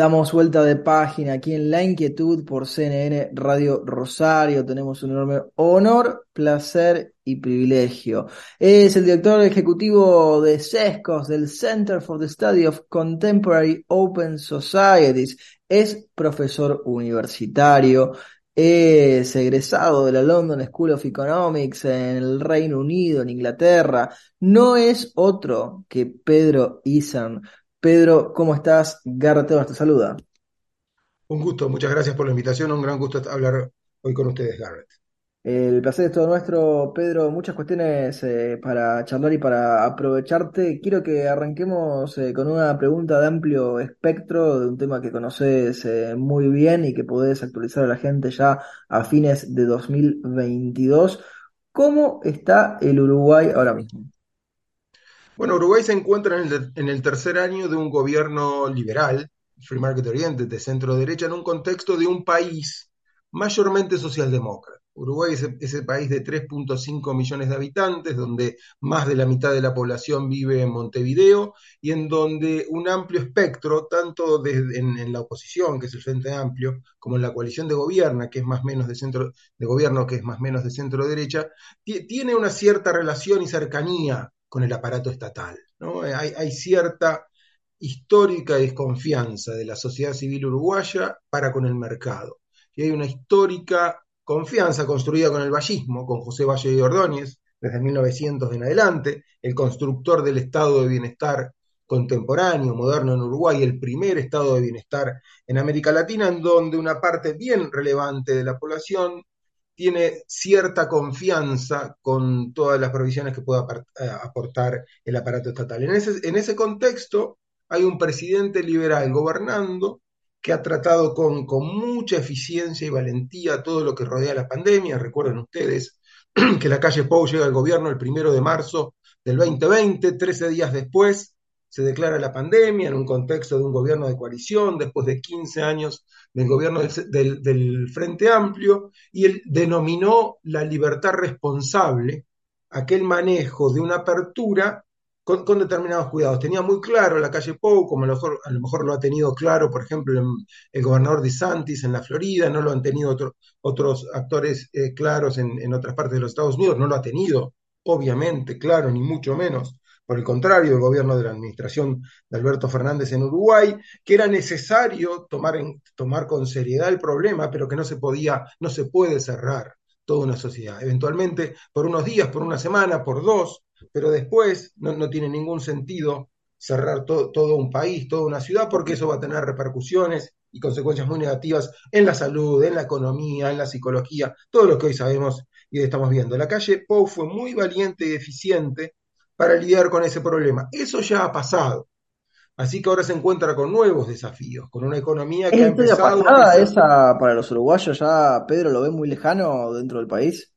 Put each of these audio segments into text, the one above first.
Damos vuelta de página aquí en La Inquietud por CNN Radio Rosario. Tenemos un enorme honor, placer y privilegio. Es el director ejecutivo de CESCOS, del Center for the Study of Contemporary Open Societies. Es profesor universitario, es egresado de la London School of Economics en el Reino Unido, en Inglaterra. No es otro que Pedro Isan. Pedro, ¿cómo estás? Garrett te saluda. Un gusto, muchas gracias por la invitación. Un gran gusto hablar hoy con ustedes, Garrett. El placer es todo nuestro, Pedro. Muchas cuestiones eh, para charlar y para aprovecharte. Quiero que arranquemos eh, con una pregunta de amplio espectro, de un tema que conoces eh, muy bien y que podés actualizar a la gente ya a fines de 2022. ¿Cómo está el Uruguay ahora mismo? Bueno, Uruguay se encuentra en el, tercer año de un gobierno liberal, free market oriented, de centro derecha, en un contexto de un país mayormente socialdemócrata. Uruguay es ese país de 3.5 millones de habitantes, donde más de la mitad de la población vive en Montevideo y en donde un amplio espectro, tanto en, la oposición, que es el Frente Amplio, como en la coalición de gobierno, que es más menos de centro de gobierno, que es más menos de centro derecha, tiene una cierta relación y cercanía con el aparato estatal. ¿no? Hay, cierta histórica desconfianza de la sociedad civil uruguaya para con el mercado. Y hay una histórica confianza construida con el vallismo, con José Valle de Ordóñez, desde 1900 en adelante, el constructor del estado de bienestar contemporáneo, moderno en Uruguay, el primer estado de bienestar en América Latina, en donde una parte bien relevante de la población tiene cierta confianza con todas las provisiones que pueda eh, aportar el aparato estatal. En ese, contexto hay un presidente liberal gobernando que ha tratado con, con mucha eficiencia y valentía todo lo que rodea la pandemia. Recuerden ustedes que la calle Pou llega al gobierno el primero de marzo del 2020, 13 días después se declara la pandemia en un contexto de un gobierno de coalición, después de 15 años del gobierno del, Frente Amplio, y él denominó la libertad responsable aquel manejo de una apertura con, determinados cuidados. Tenía muy claro la calle Pou, como a lo mejor, a lo, mejor lo ha tenido claro, por ejemplo, el, gobernador de Santis en la Florida, no lo han tenido otros actores eh, claros en, en otras partes de los Estados Unidos, no lo ha tenido, obviamente, claro, ni mucho menos por el contrario, el gobierno de la administración de Alberto Fernández en Uruguay, que era necesario tomar, en, tomar con seriedad el problema, pero que no se podía, no se puede cerrar toda una sociedad. Eventualmente, por unos días, por una semana, por dos, pero después no, tiene ningún sentido cerrar todo un país, toda una ciudad, porque eso va a tener repercusiones y consecuencias muy negativas en la salud, en la economía, en la psicología, todo lo que hoy sabemos y estamos viendo. La calle Pou fue muy valiente y eficiente para lidiar con ese problema. Eso ya ha pasado. Así que ahora se encuentra con nuevos desafíos, con una economía que ha empezado. a esa para los uruguayos ya, Pedro, lo ve muy lejano dentro del país?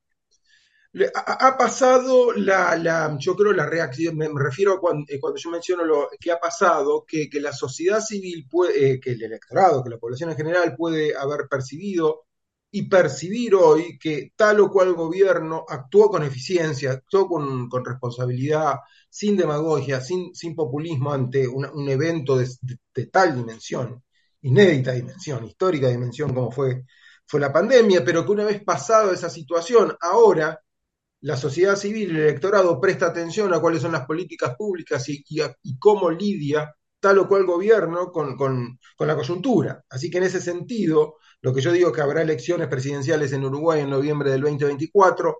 Ha, pasado la, la, yo creo la reacción, me, refiero a cuando, eh, cuando, yo menciono lo que ha pasado, que, que la sociedad civil, puede, eh, que el electorado, que la población en general puede haber percibido y percibir hoy que tal o cual gobierno actuó con eficiencia, actuó con, responsabilidad, sin demagogia, sin, sin populismo ante un evento de, tal dimensión, inédita dimensión, histórica dimensión como fue, fue la pandemia, pero que una vez pasado esa situación, ahora la sociedad civil, el electorado presta atención a cuáles son las políticas públicas y, y, cómo lidia tal o cual gobierno con, con, con la coyuntura. Así que en ese sentido, lo que yo digo es que habrá elecciones presidenciales en Uruguay en noviembre del 2024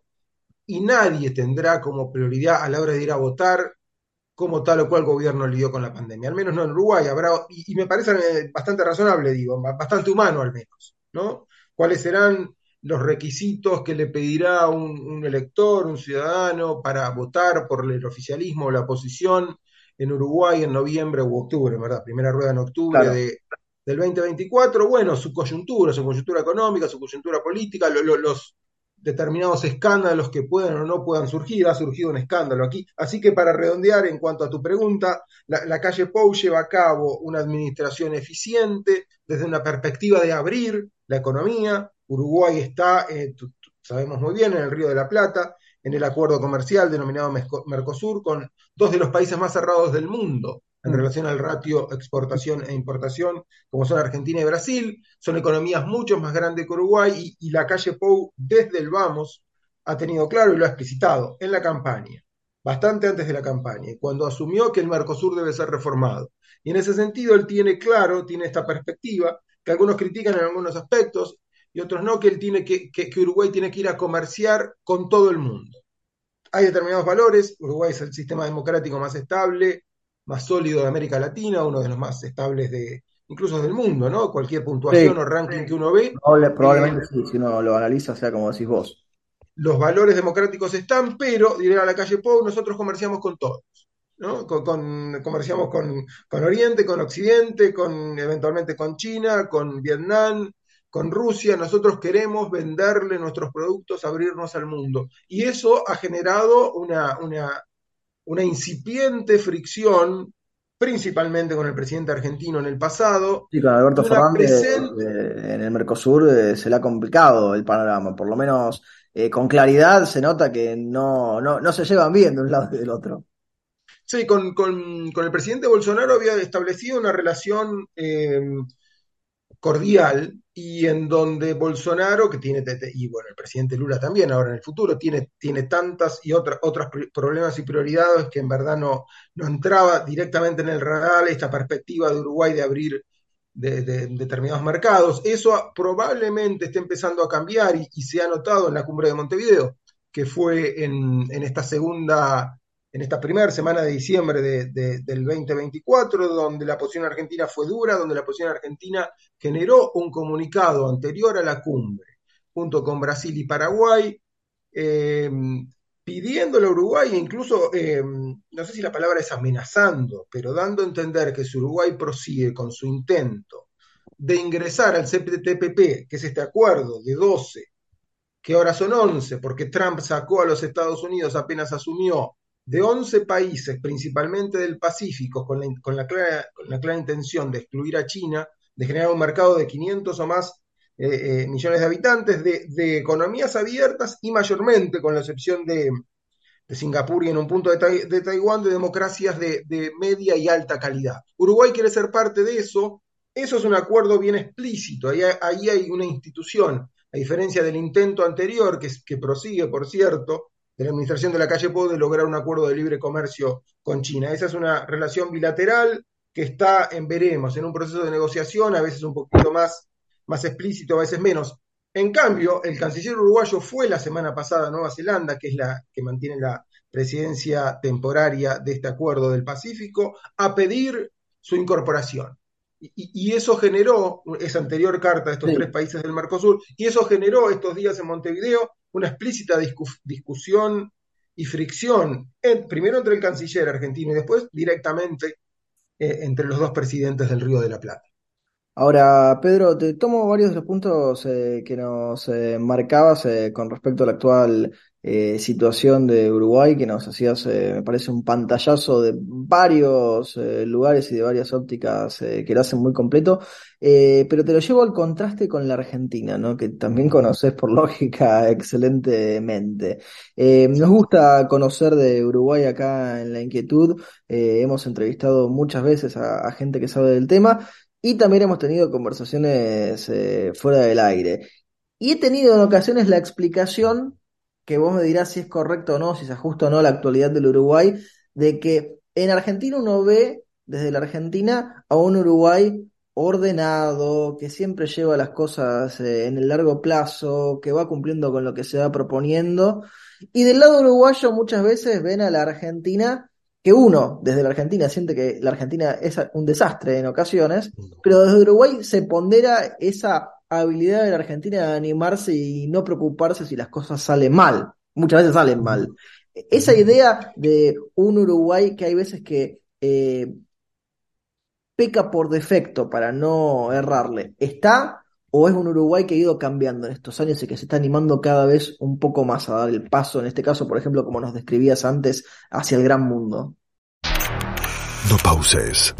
y nadie tendrá como prioridad a la hora de ir a votar como tal o cual gobierno lidió con la pandemia. Al menos no en Uruguay. Habrá, y, me parece eh, bastante razonable, digo, bastante humano al menos, ¿no? ¿Cuáles serán los requisitos que le pedirá un, elector, un ciudadano, para votar por el oficialismo o la oposición en Uruguay en noviembre u octubre, ¿verdad? Primera rueda en octubre de, del 2024, bueno, su coyuntura, su coyuntura económica, su coyuntura política, los, determinados escándalos que puedan o no puedan surgir. Ha surgido un escándalo aquí. Así que para redondear en cuanto a tu pregunta, la, calle Pou lleva a cabo una administración eficiente desde una perspectiva de abrir la economía. Uruguay está, eh, sabemos muy bien, en el Río de la Plata, en el acuerdo comercial denominado Mercosur, con dos de los países más cerrados del mundo en mm. relación al ratio exportación e importación, como son Argentina y Brasil. Son economías mucho más grandes que Uruguay y, la calle Pou, desde el vamos, ha tenido claro y lo ha explicitado en la campaña, bastante antes de la campaña, cuando asumió que el Mercosur debe ser reformado. Y en ese sentido, él tiene claro, tiene esta perspectiva, que algunos critican en algunos aspectos y otros no, que él tiene que, que Uruguay tiene que ir a comerciar con todo el mundo. Hay determinados valores, Uruguay es el sistema democrático más estable, más sólido de América Latina, uno de los más estables de incluso del mundo, ¿no? Cualquier puntuación o ranking que uno ve. Probablemente eh, sí, si uno lo analiza, sea como decís vos. Los valores democráticos están, pero, diré a la calle Pou, nosotros comerciamos con todos. ¿no? Con, comerciamos con, con, Oriente, con Occidente, con eventualmente con China, con Vietnam, con Rusia. Nosotros queremos venderle nuestros productos, abrirnos al mundo. Y eso ha generado una, una una incipiente fricción, principalmente con el presidente argentino en el pasado. Sí, con Alberto Fernández eh, en el Mercosur eh, se le ha complicado el panorama, por lo menos eh, con claridad se nota que no, no, se llevan bien de un lado y del otro. Sí, con, con, con el presidente Bolsonaro había establecido una relación cordial y en donde Bolsonaro, que tiene, y bueno, el presidente Lula también ahora en el futuro, tiene, tiene tantas y otras otros problemas y prioridades que en verdad no, no entraba directamente en el radar esta perspectiva de Uruguay de abrir de, determinados mercados. Eso probablemente esté empezando a cambiar y, se ha notado en la cumbre de Montevideo, que fue en, en esta segunda en esta primera semana de diciembre del 2024, donde la posición argentina fue dura, donde la posición argentina generó un comunicado anterior a la cumbre, junto con Brasil y Paraguay, eh, pidiéndole a Uruguay, e incluso, eh, no sé si la palabra es amenazando, pero dando a entender que si Uruguay prosigue con su intento de ingresar al CPTPP, que es este acuerdo de 12, que ahora son 11, porque Trump sacó a los Estados Unidos apenas asumió de 11 países, principalmente del Pacífico, con la, con la, clara, con la clara, intención de excluir a China, de generar un mercado de 500 o más eh, eh, millones de habitantes, de, economías abiertas y mayormente, con la excepción de, Singapur y en un punto de, de Taiwán, de democracias de, media y alta calidad. Uruguay quiere ser parte de eso. Eso es un acuerdo bien explícito. Ahí, ahí hay una institución, a diferencia del intento anterior, que, que prosigue, por cierto, de la administración de la calle Pou de lograr un acuerdo de libre comercio con China. Esa es una relación bilateral que está en veremos, en un proceso de negociación, a veces un poquito más, más explícito, a veces menos. En cambio, el canciller uruguayo fue la semana pasada a Nueva Zelanda, que es la que mantiene la presidencia temporaria de este acuerdo del Pacífico, a pedir su incorporación. Y, eso generó, esa anterior carta de estos tres países del Mercosur, y eso generó estos días en Montevideo una explícita discusión y fricción, primero entre el canciller argentino y después directamente eh, entre los dos presidentes del Río de la Plata. Ahora, Pedro, te tomo varios de los puntos eh, que nos eh, marcabas con respecto a la actual eh, situación de Uruguay que nos hacías, eh, me parece, un pantallazo de varios eh, lugares y de varias ópticas que lo hacen muy completo, pero te lo llevo al contraste con la Argentina, ¿no? que también conoces por lógica excelentemente. nos gusta conocer de Uruguay acá en La Inquietud, hemos entrevistado muchas veces a, a, gente que sabe del tema y también hemos tenido conversaciones fuera del aire. Y he tenido en ocasiones la explicación que vos me dirás si es correcto o no, si se ajusta o no a la actualidad del Uruguay, de que en Argentina uno ve desde la Argentina a un Uruguay ordenado, que siempre lleva las cosas eh, en el largo plazo, que va cumpliendo con lo que se va proponiendo. Y del lado uruguayo muchas veces ven a la Argentina que uno desde la Argentina siente que la Argentina es un desastre en ocasiones, pero desde Uruguay se pondera esa habilidad de la Argentina de animarse y no preocuparse si las cosas salen mal. Muchas veces salen mal. Esa idea de un Uruguay que hay veces que eh, peca por defecto para no errarle, ¿está ¿O es un Uruguay que ha ido cambiando en estos años y que se está animando cada vez un poco más a dar el paso, en este caso, por ejemplo, como nos describías antes, hacia el gran mundo? No pauses,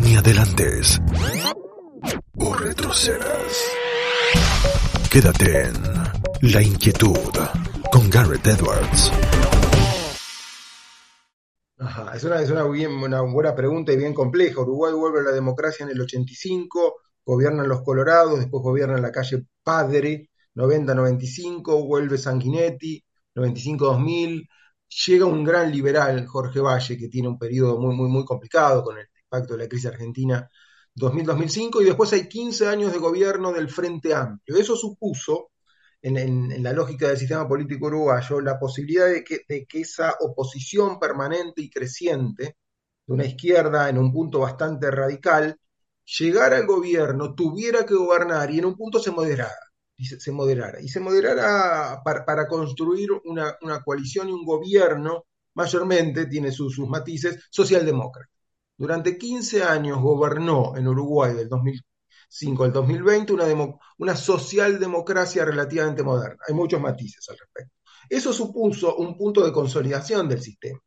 ni adelantes, o retrocedas. Quédate en La Inquietud con Garrett Edwards. Ajá, es, una, es una, bien, una buena pregunta y bien compleja. Uruguay vuelve a la democracia en el 85, gobiernan los Colorados, después gobiernan la calle Padre, 90-95, vuelve Sanguinetti, 95-2000, llega un gran liberal, Jorge Valle, que tiene un periodo muy, muy, muy complicado con el impacto de la crisis argentina 2000-2005, y después hay 15 años de gobierno del Frente Amplio. Eso supuso en, la lógica del sistema político uruguayo la posibilidad de que, esa oposición permanente y creciente de una izquierda en un punto bastante radical llegara al gobierno, tuviera que gobernar y en un punto se moderara. Y se, moderara. Y se moderara para, construir una, coalición y un gobierno, mayormente, tiene sus, matices, socialdemócrata. Durante 15 años gobernó en Uruguay del 2000 5 al 2020, una, una socialdemocracia relativamente moderna. Hay muchos matices al respecto. Eso supuso un punto de consolidación del sistema.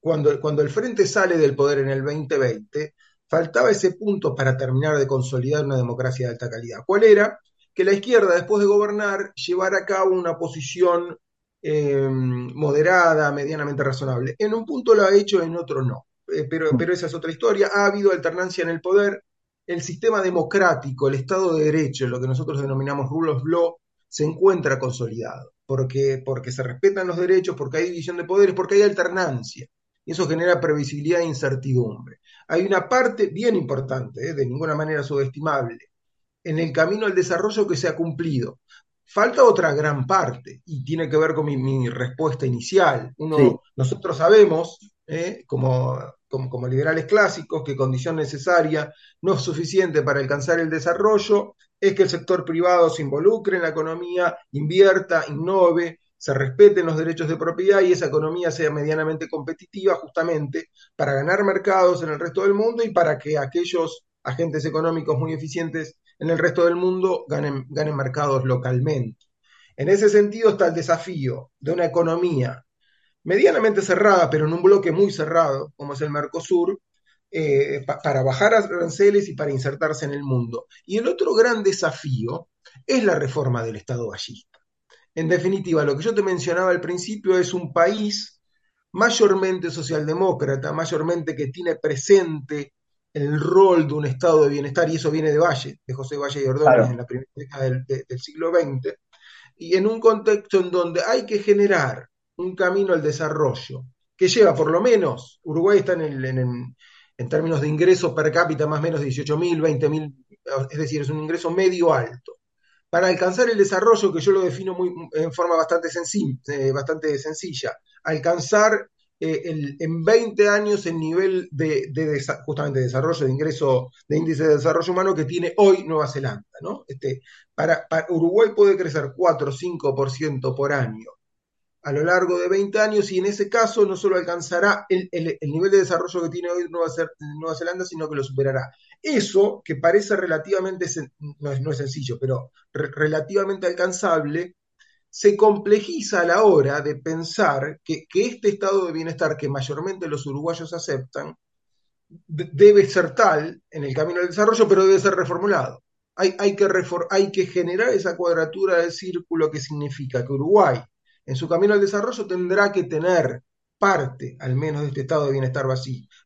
Cuando, cuando el Frente sale del poder en el 2020, faltaba ese punto para terminar de consolidar una democracia de alta calidad. ¿Cuál era? Que la izquierda, después de gobernar, llevara a cabo una posición eh, moderada, medianamente razonable. En un punto lo ha hecho, en otro no. Eh, pero, pero esa es otra historia. Ha habido alternancia en el poder, el sistema democrático, el Estado de Derecho, lo que nosotros denominamos rule of law, se encuentra consolidado, porque, porque se respetan los derechos, porque hay división de poderes, porque hay alternancia. Y eso genera previsibilidad e incertidumbre. Hay una parte bien importante, ¿eh? de ninguna manera subestimable, en el camino al desarrollo que se ha cumplido. Falta otra gran parte, y tiene que ver con mi, respuesta inicial. Uno, Nosotros sabemos, ¿eh? como como, liberales clásicos, que condición necesaria no es suficiente para alcanzar el desarrollo, es que el sector privado se involucre en la economía, invierta, innove, se respeten los derechos de propiedad y esa economía sea medianamente competitiva justamente para ganar mercados en el resto del mundo y para que aquellos agentes económicos muy eficientes en el resto del mundo ganen, ganen mercados localmente. En ese sentido está el desafío de una economía medianamente cerrada, pero en un bloque muy cerrado, como es el Mercosur, eh, para bajar aranceles y para insertarse en el mundo. Y el otro gran desafío es la reforma del Estado gallista. En definitiva, lo que yo te mencionaba al principio es un país mayormente socialdemócrata, mayormente que tiene presente el rol de un estado de bienestar, y eso viene de Valle, de José Valle y Ordóñez en la primera década del, del siglo XX, y en un contexto en donde hay que generar un camino al desarrollo que lleva por lo menos, Uruguay está en, en, términos de ingresos per cápita más o menos 18 mil, 20 mil, es decir, es un ingreso medio alto. Para alcanzar el desarrollo, que yo lo defino muy, en forma bastante, eh, bastante sencilla, alcanzar eh, en 20 años el nivel de, justamente desarrollo de ingreso, de índice de desarrollo humano que tiene hoy Nueva Zelanda. ¿no? Este, para, para Uruguay puede crecer 4 o 5% por año a lo largo de 20 años y en ese caso no solo alcanzará el, nivel de desarrollo que tiene hoy Nueva, Zelanda, sino que lo superará. Eso, que parece relativamente, no es, no es sencillo, pero relativamente alcanzable, se complejiza a la hora de pensar que, este estado de bienestar que mayormente los uruguayos aceptan debe ser tal en el camino del desarrollo, pero debe ser reformulado. Hay, hay, que hay que generar esa cuadratura del círculo que significa que Uruguay en su camino al desarrollo tendrá que tener parte, al menos, de este estado de bienestar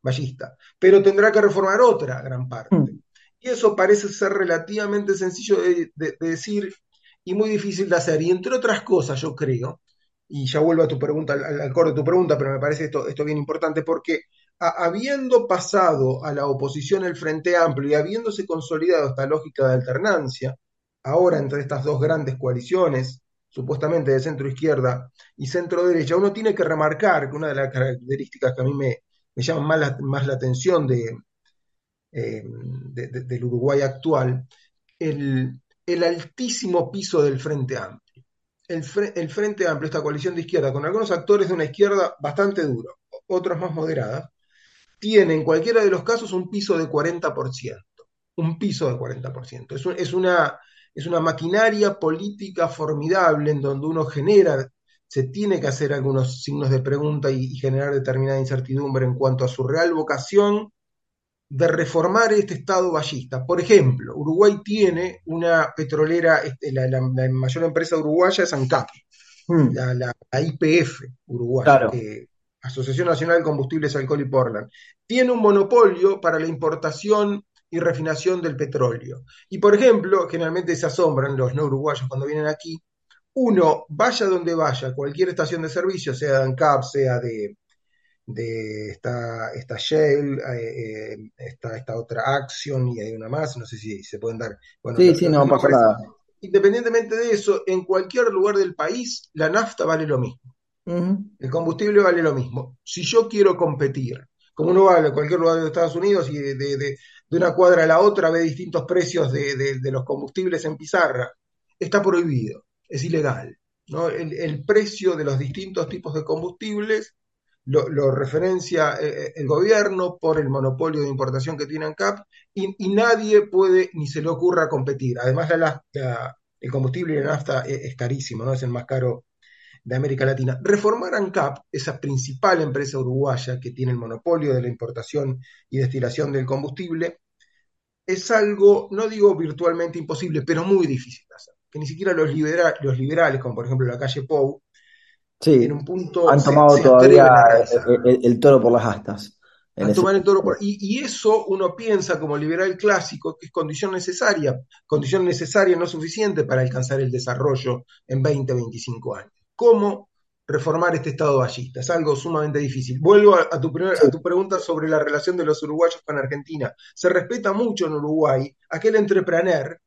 ballista, pero tendrá que reformar otra gran parte. Mm. Y eso parece ser relativamente sencillo de, decir y muy difícil de hacer. Y entre otras cosas, yo creo, y ya vuelvo a tu pregunta, al, al de tu pregunta, pero me parece esto, esto bien importante, porque habiendo pasado a la oposición el Frente Amplio y habiéndose consolidado esta lógica de alternancia, ahora entre estas dos grandes coaliciones, supuestamente de centro izquierda y centro derecha, uno tiene que remarcar que una de las características que a mí me, me llaman más la, atención de, eh, del Uruguay actual, el, el, altísimo piso del Frente Amplio. El, Frente Amplio, esta coalición de izquierda, con algunos actores de una izquierda bastante duro, otros más moderadas, tiene en cualquiera de los casos un piso de 40%. Un piso de 40%. Es, es una es una maquinaria política formidable en donde uno genera, se tiene que hacer algunos signos de pregunta y, y generar determinada incertidumbre en cuanto a su real vocación de reformar este Estado ballista. Por ejemplo, Uruguay tiene una petrolera, este, la, la- la mayor empresa uruguaya es ANCAP, Mm, la, IPF uruguaya, claro. que- Asociación Nacional de Combustibles, Alcohol y Portland. Tiene un monopolio para la importación y refinación del petróleo. Y por ejemplo, generalmente se asombran los no uruguayos cuando vienen aquí, uno, vaya donde vaya, cualquier estación de servicio, sea de ANCAP, sea de, de esta, esta Shell, eh, eh, esta, esta otra Action y hay una más, no sé si se pueden dar. Bueno, Sí, sí, no pasa nada. Independientemente de eso, en cualquier lugar del país, la nafta vale lo mismo. El combustible vale lo mismo. Si yo quiero competir, como uno va a cualquier lugar de Estados Unidos y de, de- de- de una cuadra a la otra ve distintos precios de, los combustibles en pizarra, está prohibido, es ilegal. El, precio de los distintos tipos de combustibles lo, referencia eh, el gobierno por el monopolio de importación que tiene ANCAP y, y nadie puede ni se le ocurra competir. Además, la, el combustible y la nafta es, es carísimo, ¿no? es el más caro de América Latina. Reformar ANCAP, esa principal empresa uruguaya que tiene el monopolio de la importación y destilación del combustible, es algo, no digo virtualmente imposible, pero muy difícil de hacer. Que ni siquiera los, libera- los liberales, como por ejemplo la calle Pou, Sí, en un punto han tomado se todavía el, el- el toro por las astas. El toro por... Y, y eso uno piensa como liberal clásico que es condición necesaria, condición necesaria no suficiente para alcanzar el desarrollo en 20, 25 años. ¿Cómo reformar este Estado ballista? Es algo sumamente difícil. Vuelvo a, a tu, primer- a tu pregunta sobre la relación de los uruguayos con Argentina. Se respeta mucho en Uruguay aquel entrepreneur,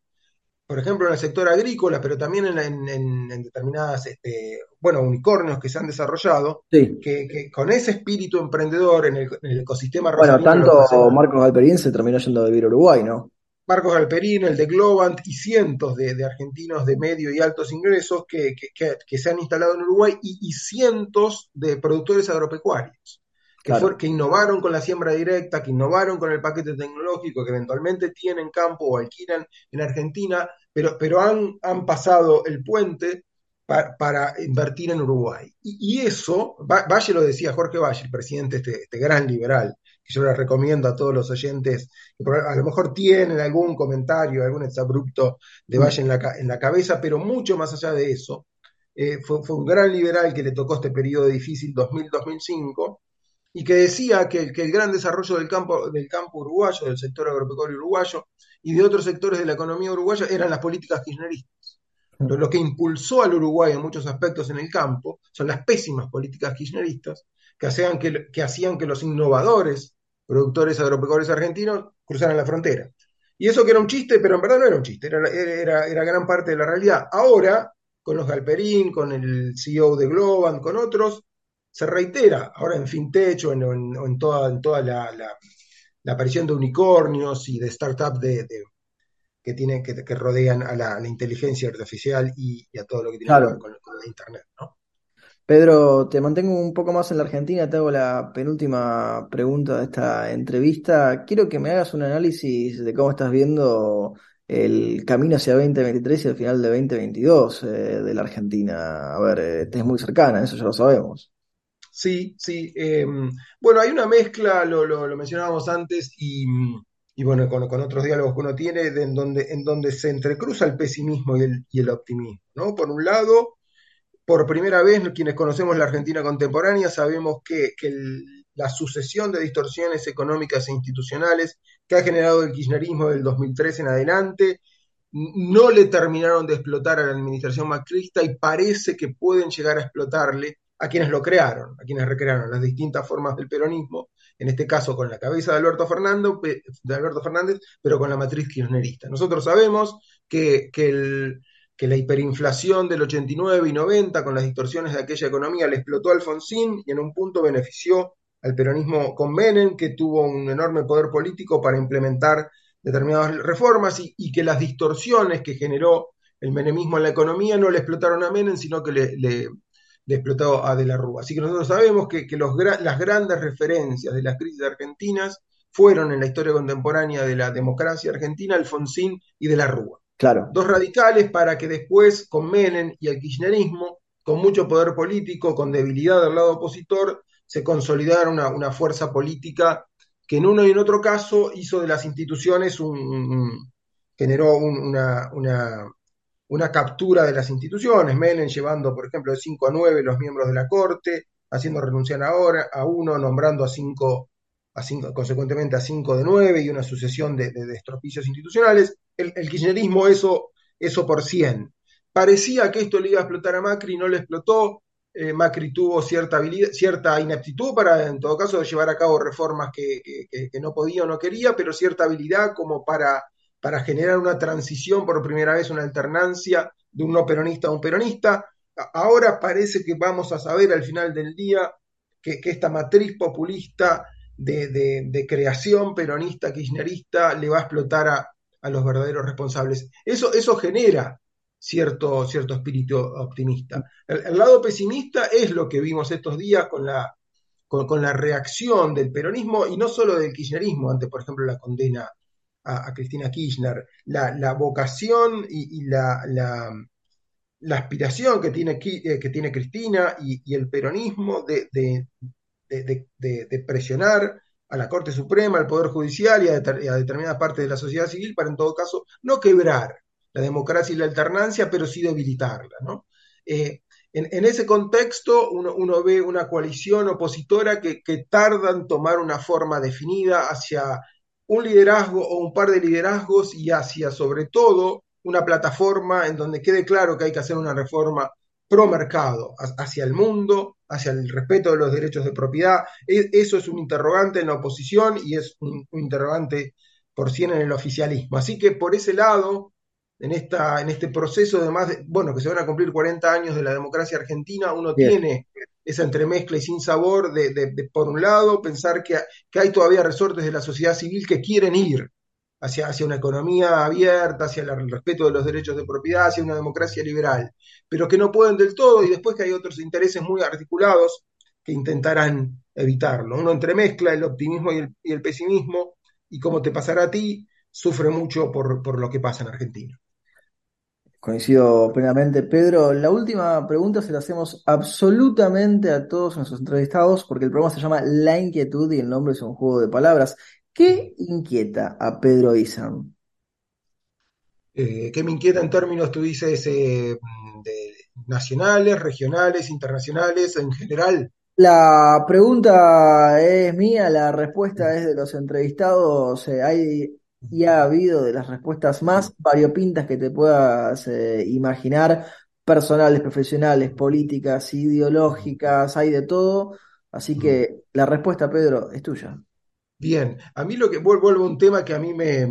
por ejemplo, en el sector agrícola, pero también en, en- en- determinadas, este, bueno, unicornios que se han desarrollado, Sí. que, que con ese espíritu emprendedor en el, en el ecosistema Bueno, tanto Marcos Galperín se terminó yendo a vivir a Uruguay, ¿no? Marcos Galperín, el de Globant y cientos de, de argentinos de medio y altos ingresos que, que- que- que se han instalado en Uruguay y, y cientos de productores agropecuarios que, Claro. fue- que innovaron con la siembra directa, que innovaron con el paquete tecnológico, que eventualmente tienen campo o alquilan en Argentina, pero, pero han, han pasado el puente pa- para invertir en Uruguay. Y, y eso, Va- Valle lo decía, Jorge Valle, el presidente, este, este gran liberal, que yo le recomiendo a todos los oyentes, que a lo mejor tienen algún comentario, algún exabrupto de Valle en la, en la cabeza, pero mucho más allá de eso, eh, fue, fue un gran liberal que le tocó este periodo difícil 2000-2005 y que decía que, que el gran desarrollo del campo, del campo uruguayo, del sector agropecuario uruguayo y de otros sectores de la economía uruguaya eran las políticas kirchneristas. Lo, lo que impulsó al Uruguay en muchos aspectos en el campo son las pésimas políticas kirchneristas que hacían que, que hacían que los innovadores productores agropecuarios argentinos cruzaran la frontera. Y eso que era un chiste, pero en verdad no era un chiste, era, era, era gran parte de la realidad. Ahora, con los Galperín, con el CEO de Globant, con otros, se reitera, ahora en FinTech o en, en, en toda, en toda la, la, la, aparición de unicornios y de startups de, de, que, tienen, que, que rodean a la, a la, inteligencia artificial y, y, a todo lo que tiene claro. que ver con, con la Internet. ¿no? Pedro, te mantengo un poco más en la Argentina, te hago la penúltima pregunta de esta entrevista. Quiero que me hagas un análisis de cómo estás viendo el camino hacia 2023 y el final de 2022 eh, de la Argentina. A ver, eh, te es muy cercana, eso ya lo sabemos. Sí, sí. Eh, bueno, hay una mezcla, lo, lo, lo mencionábamos antes, y, y bueno, con, con, otros diálogos que uno tiene, de, en, donde, en donde se entrecruza el pesimismo y el, y el optimismo. ¿no? Por un lado, por primera vez, quienes conocemos la Argentina contemporánea sabemos que, la sucesión de distorsiones económicas e institucionales que ha generado el kirchnerismo del 2003 en adelante no le terminaron de explotar a la administración macrista y parece que pueden llegar a explotarle a quienes lo crearon, a quienes recrearon las distintas formas del peronismo, en este caso con la cabeza de Alberto, Fernando, Fernández, pero con la matriz kirchnerista. Nosotros sabemos que, que, el, que, la hiperinflación del 89 y 90, con las distorsiones de aquella economía, le explotó a Alfonsín y en un punto benefició al peronismo con Menem, que tuvo un enorme poder político para implementar determinadas reformas y, que las distorsiones que generó el menemismo en la economía no le explotaron a Menem, sino que le, explotó a De la Rúa. Así que nosotros sabemos que, las grandes referencias de las crisis argentinas fueron en la historia contemporánea de la democracia argentina Alfonsín y De la Rúa. Claro. Dos radicales para que después con Menem y el kirchnerismo, con mucho poder político, con debilidad del lado opositor, se consolidara una, fuerza política que en uno y en otro caso hizo de las instituciones un, generó una, una, captura de las instituciones, Menem llevando, por ejemplo, de 5 a 9 los miembros de la Corte, haciendo renunciar ahora a uno, nombrando a cinco, consecuentemente a 5 de 9 y una sucesión de, de, institucionales. El, kirchnerismo eso, eso por 100. Parecía que esto le iba a explotar a Macri, no le explotó, eh, Macri tuvo cierta, habilidad, cierta ineptitud para, en todo caso, llevar a cabo reformas que, no podía o no quería, pero cierta habilidad como para, para generar una transición por primera vez, una alternancia de un no peronista a un peronista. Ahora parece que vamos a saber al final del día que, esta matriz populista de, creación peronista, kirchnerista, le va a explotar a, los verdaderos responsables. Eso, eso genera cierto, cierto espíritu optimista. El, lado pesimista es lo que vimos estos días con la, con, la reacción del peronismo y no solo del kirchnerismo ante, por ejemplo, la condena a, Cristina Kirchner, la, vocación y, la, la, aspiración que tiene, eh, que tiene Cristina y, el peronismo de, presionar a la Corte Suprema, al Poder Judicial y a, a determinadas partes de la sociedad civil para, en todo caso, no quebrar la democracia y la alternancia, pero sí debilitarla. ¿no? Eh, en, ese contexto uno, ve una coalición opositora que, tarda en tomar una forma definida hacia un liderazgo o un par de liderazgos y hacia sobre todo una plataforma en donde quede claro que hay que hacer una reforma pro mercado, hacia el mundo, hacia el respeto de los derechos de propiedad. E, eso es un interrogante en la oposición y es un, interrogante por cien en el oficialismo. Así que por ese lado, en, esta, en este proceso de más, bueno, que se van a cumplir 40 años de la democracia argentina, uno tiene esa entremezcla y sin sabor de, por un lado, pensar que, que, hay todavía resortes de la sociedad civil que quieren ir hacia, hacia una economía abierta, hacia el respeto de los derechos de propiedad, hacia una democracia liberal, pero que no pueden del todo y después que hay otros intereses muy articulados que intentarán evitarlo. Uno entremezcla el optimismo y el, y el pesimismo y como te pasará a ti, sufre mucho por, por lo que pasa en Argentina. Coincido plenamente, Pedro. La última pregunta se la hacemos absolutamente a todos nuestros entrevistados porque el programa se llama La Inquietud y el nombre es un juego de palabras. ¿Qué inquieta a Pedro Isan? Eh, ¿Qué me inquieta en términos, tú dices, eh, de nacionales, regionales, internacionales, en general? La pregunta es mía, la respuesta es de los entrevistados. Eh, hay y ha habido de las respuestas más variopintas que te puedas eh, imaginar, personales, profesionales, políticas, ideológicas, hay de todo. Así que la respuesta, Pedro, es tuya. Bien, a mí lo que vuelvo a un tema que a mí me,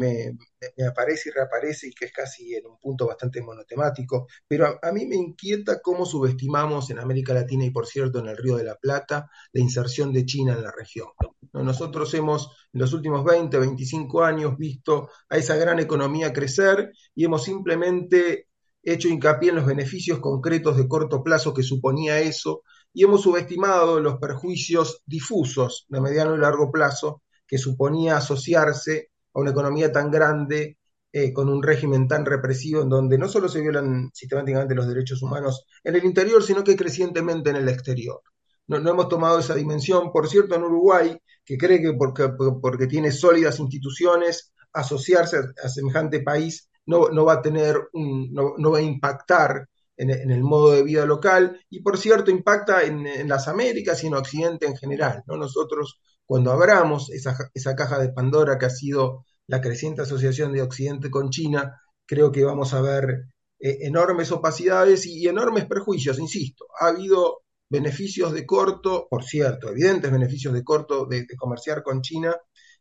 aparece y reaparece y que es casi en un punto bastante monotemático, pero a, mí me inquieta cómo subestimamos en América Latina y por cierto en el Río de la Plata la inserción de China en la región. Nosotros hemos en los últimos 20, 25 años visto a esa gran economía crecer y hemos simplemente hecho hincapié en los beneficios concretos de corto plazo que suponía eso y hemos subestimado los perjuicios difusos de mediano y largo plazo que suponía asociarse a una economía tan grande eh, con un régimen tan represivo en donde no solo se violan sistemáticamente los derechos humanos en el interior, sino que crecientemente en el exterior. No, hemos tomado esa dimensión. Por cierto, en Uruguay, que cree que porque, porque tiene sólidas instituciones, asociarse a, semejante país no, no, va a tener un, no, va a impactar en, el modo de vida local y por cierto impacta en, en, las Américas y en Occidente en general. ¿no? Nosotros cuando abramos esa, esa caja de Pandora que ha sido la creciente asociación de Occidente con China, creo que vamos a ver eh, enormes opacidades y, enormes perjuicios, insisto. Ha habido beneficios de corto, por cierto, evidentes beneficios de corto de, comerciar con China,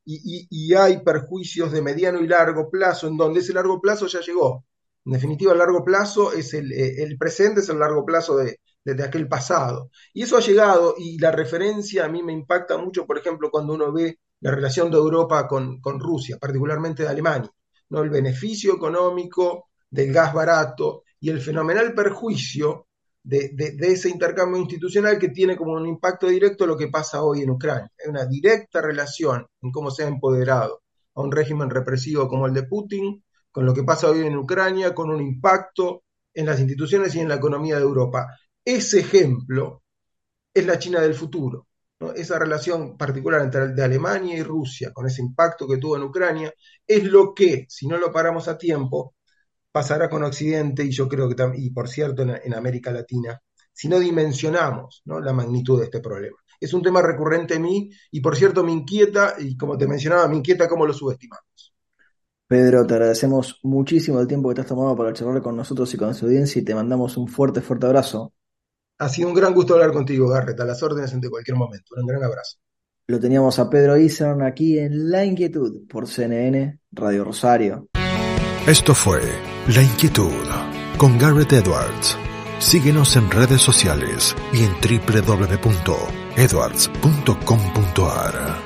y, hay perjuicios de mediano y largo plazo, en donde ese largo plazo ya llegó. En definitiva, el largo plazo es el, eh, el presente, es el largo plazo de, desde aquel pasado. Y eso ha llegado y la referencia a mí me impacta mucho, por ejemplo, cuando uno ve la relación de Europa con, Rusia, particularmente de Alemania, ¿no? el beneficio económico del gas barato y el fenomenal perjuicio de, ese intercambio institucional que tiene como un impacto directo lo que pasa hoy en Ucrania. Hay una directa relación en cómo se ha empoderado a un régimen represivo como el de Putin con lo que pasa hoy en Ucrania, con un impacto en las instituciones y en la economía de Europa. Ese ejemplo es la China del futuro. Esa relación particular entre de Alemania y Rusia, con ese impacto que tuvo en Ucrania, es lo que, si no lo paramos a tiempo, pasará con Occidente y yo creo que, y por cierto, en, América Latina, si no dimensionamos la magnitud de este problema. Es un tema recurrente en mí y, por cierto, me inquieta, y como te mencionaba, me inquieta cómo lo subestimamos. Pedro, te agradecemos muchísimo el tiempo que te has tomado para charlar con nosotros y con su audiencia y te mandamos un fuerte, fuerte abrazo. Ha sido un gran gusto hablar contigo, Garrett, a las órdenes en cualquier momento. Un gran abrazo. Lo teníamos a Pedro Isern aquí en La Inquietud por CNN Radio Rosario. Esto fue La Inquietud con Garrett Edwards. Síguenos en redes sociales y en www.edwards.com.ar.